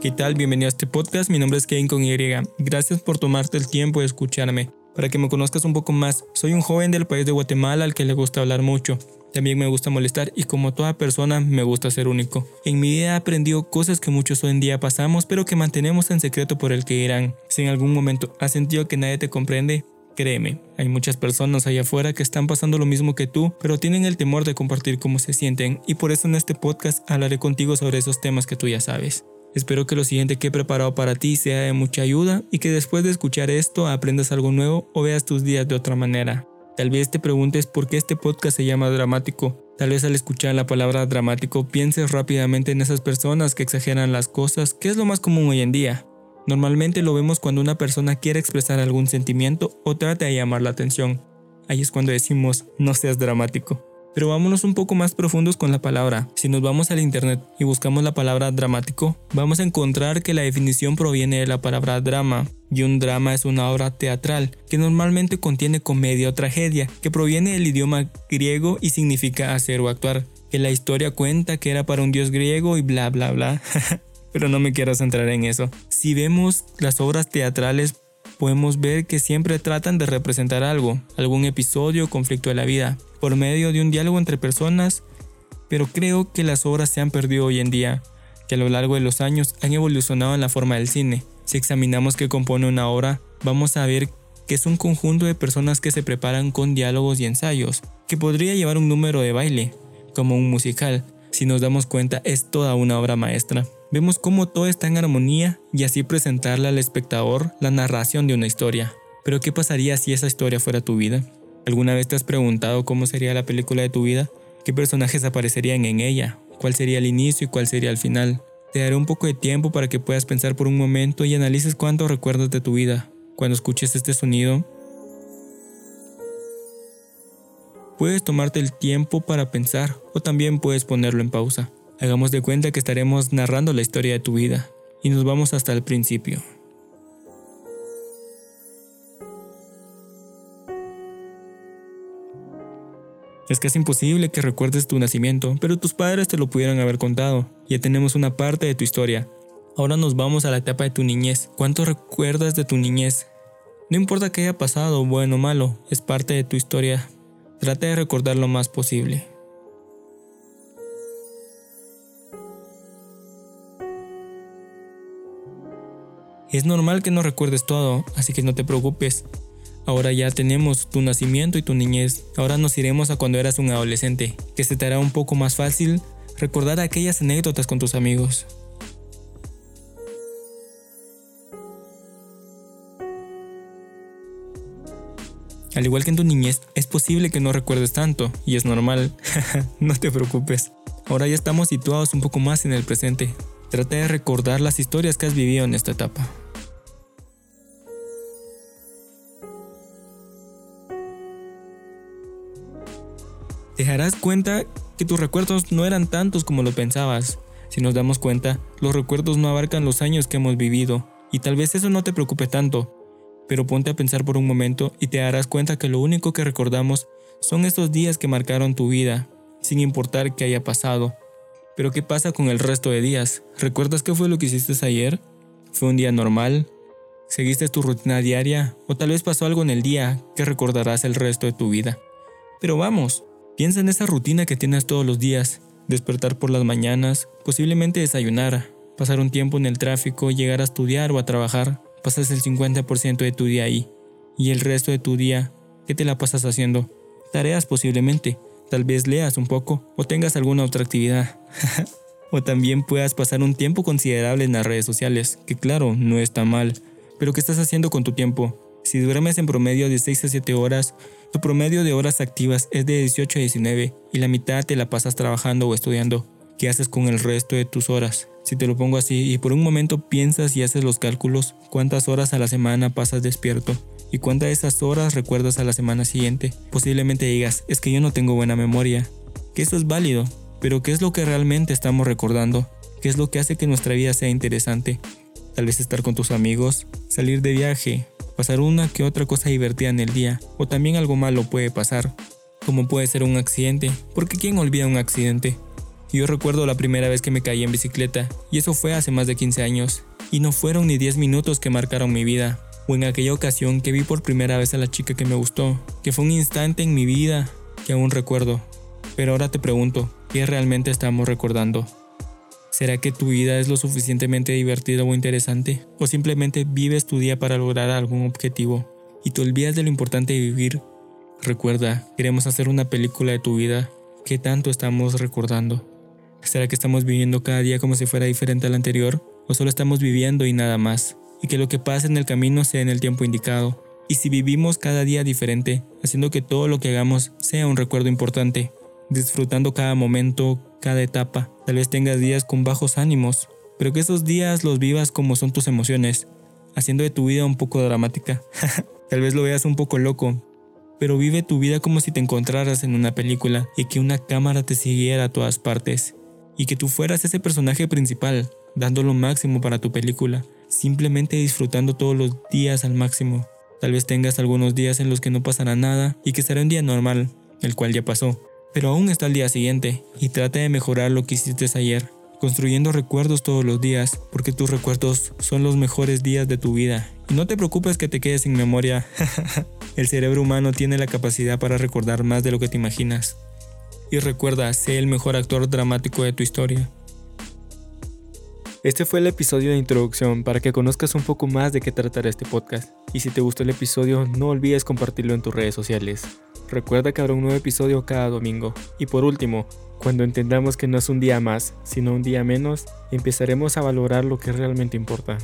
¿Qué tal? Bienvenido a este podcast. Mi nombre es Kevin con Y. Gracias por tomarte el tiempo de escucharme. Para que me conozcas un poco más, soy un joven del país de Guatemala al que le gusta hablar mucho. También me gusta molestar y como toda persona me gusta ser único. En mi vida he aprendido cosas que muchos hoy en día pasamos pero que mantenemos en secreto por el que irán. Si en algún momento has sentido que nadie te comprende, Créeme, hay muchas personas allá afuera que están pasando lo mismo que tú, pero tienen el temor de compartir cómo se sienten y por eso en este podcast hablaré contigo sobre esos temas que tú ya sabes. Espero que lo siguiente que he preparado para ti sea de mucha ayuda y que después de escuchar esto aprendas algo nuevo o veas tus días de otra manera. Tal vez te preguntes por qué este podcast se llama dramático. Tal vez al escuchar la palabra dramático pienses rápidamente en esas personas que exageran las cosas, que es lo más común hoy en día. Normalmente lo vemos cuando una persona quiere expresar algún sentimiento o trata de llamar la atención. Ahí es cuando decimos, no seas dramático. Pero vámonos un poco más profundos con la palabra. Si nos vamos al internet y buscamos la palabra dramático, vamos a encontrar que la definición proviene de la palabra drama, y un drama es una obra teatral que normalmente contiene comedia o tragedia, que proviene del idioma griego y significa hacer o actuar, que la historia cuenta que era para un dios griego y bla bla bla. Pero no me quiero centrar en eso. Si vemos las obras teatrales podemos ver que siempre tratan de representar algo, algún episodio o conflicto de la vida, por medio de un diálogo entre personas, pero creo que las obras se han perdido hoy en día, que a lo largo de los años han evolucionado en la forma del cine. Si examinamos qué compone una obra, vamos a ver que es un conjunto de personas que se preparan con diálogos y ensayos, que podría llevar un número de baile, como un musical. Si nos damos cuenta, es toda una obra maestra. Vemos cómo todo está en armonía y así presentarle al espectador la narración de una historia. Pero ¿qué pasaría si esa historia fuera tu vida? ¿Alguna vez te has preguntado cómo sería la película de tu vida? ¿Qué personajes aparecerían en ella? ¿Cuál sería el inicio y cuál sería el final? Te daré un poco de tiempo para que puedas pensar por un momento y analices cuánto recuerdas de tu vida. Cuando escuches este sonido, puedes tomarte el tiempo para pensar o también puedes ponerlo en pausa. Hagamos de cuenta que estaremos narrando la historia de tu vida y nos vamos hasta el principio. Es casi imposible que recuerdes tu nacimiento, pero tus padres te lo pudieran haber contado. Ya tenemos una parte de tu historia. Ahora nos vamos a la etapa de tu niñez. ¿Cuánto recuerdas de tu niñez? No importa que haya pasado, bueno o malo, es parte de tu historia. Trata de recordar lo más posible. Es normal que no recuerdes todo, así que no te preocupes. Ahora ya tenemos tu nacimiento y tu niñez. Ahora nos iremos a cuando eras un adolescente, que se te hará un poco más fácil recordar aquellas anécdotas con tus amigos. Al igual que en tu niñez, es posible que no recuerdes tanto, y es normal. no te preocupes. Ahora ya estamos situados un poco más en el presente. Trata de recordar las historias que has vivido en esta etapa. Te darás cuenta que tus recuerdos no eran tantos como lo pensabas. Si nos damos cuenta, los recuerdos no abarcan los años que hemos vivido, y tal vez eso no te preocupe tanto, pero ponte a pensar por un momento y te darás cuenta que lo único que recordamos son esos días que marcaron tu vida, sin importar qué haya pasado. Pero ¿qué pasa con el resto de días? ¿Recuerdas qué fue lo que hiciste ayer? ¿Fue un día normal? ¿Seguiste tu rutina diaria? ¿O tal vez pasó algo en el día que recordarás el resto de tu vida? Pero vamos, Piensa en esa rutina que tienes todos los días, despertar por las mañanas, posiblemente desayunar, pasar un tiempo en el tráfico, llegar a estudiar o a trabajar, pasas el 50% de tu día ahí, y el resto de tu día, ¿qué te la pasas haciendo? Tareas posiblemente, tal vez leas un poco o tengas alguna otra actividad. o también puedas pasar un tiempo considerable en las redes sociales, que claro, no está mal, pero ¿qué estás haciendo con tu tiempo? Si duermes en promedio de 6 a 7 horas, tu promedio de horas activas es de 18 a 19 y la mitad te la pasas trabajando o estudiando. ¿Qué haces con el resto de tus horas? Si te lo pongo así y por un momento piensas y haces los cálculos, ¿cuántas horas a la semana pasas despierto? ¿Y cuántas de esas horas recuerdas a la semana siguiente? Posiblemente digas, es que yo no tengo buena memoria. Que eso es válido, pero ¿qué es lo que realmente estamos recordando? ¿Qué es lo que hace que nuestra vida sea interesante? Tal vez estar con tus amigos, salir de viaje, pasar una que otra cosa divertida en el día, o también algo malo puede pasar, como puede ser un accidente, porque ¿quién olvida un accidente? Yo recuerdo la primera vez que me caí en bicicleta, y eso fue hace más de 15 años, y no fueron ni 10 minutos que marcaron mi vida, o en aquella ocasión que vi por primera vez a la chica que me gustó, que fue un instante en mi vida que aún recuerdo. Pero ahora te pregunto, ¿qué realmente estamos recordando? ¿Será que tu vida es lo suficientemente divertida o interesante? ¿O simplemente vives tu día para lograr algún objetivo y te olvidas de lo importante de vivir? Recuerda, queremos hacer una película de tu vida. ¿Qué tanto estamos recordando? ¿Será que estamos viviendo cada día como si fuera diferente al anterior? ¿O solo estamos viviendo y nada más? Y que lo que pasa en el camino sea en el tiempo indicado. Y si vivimos cada día diferente, haciendo que todo lo que hagamos sea un recuerdo importante, disfrutando cada momento, cada etapa. Tal vez tengas días con bajos ánimos, pero que esos días los vivas como son tus emociones, haciendo de tu vida un poco dramática. Tal vez lo veas un poco loco, pero vive tu vida como si te encontraras en una película y que una cámara te siguiera a todas partes, y que tú fueras ese personaje principal, dando lo máximo para tu película, simplemente disfrutando todos los días al máximo. Tal vez tengas algunos días en los que no pasará nada y que será un día normal, el cual ya pasó, pero aún está el día siguiente y trata de mejorar lo que hiciste ayer, construyendo recuerdos todos los días, porque tus recuerdos son los mejores días de tu vida. Y no te preocupes que te quedes sin memoria. el cerebro humano tiene la capacidad para recordar más de lo que te imaginas. Y recuerda, sé el mejor actor dramático de tu historia. Este fue el episodio de introducción para que conozcas un poco más de qué tratará este podcast. Y si te gustó el episodio, no olvides compartirlo en tus redes sociales. Recuerda que habrá un nuevo episodio cada domingo. Y por último, cuando entendamos que no es un día más, sino un día menos, empezaremos a valorar lo que realmente importa.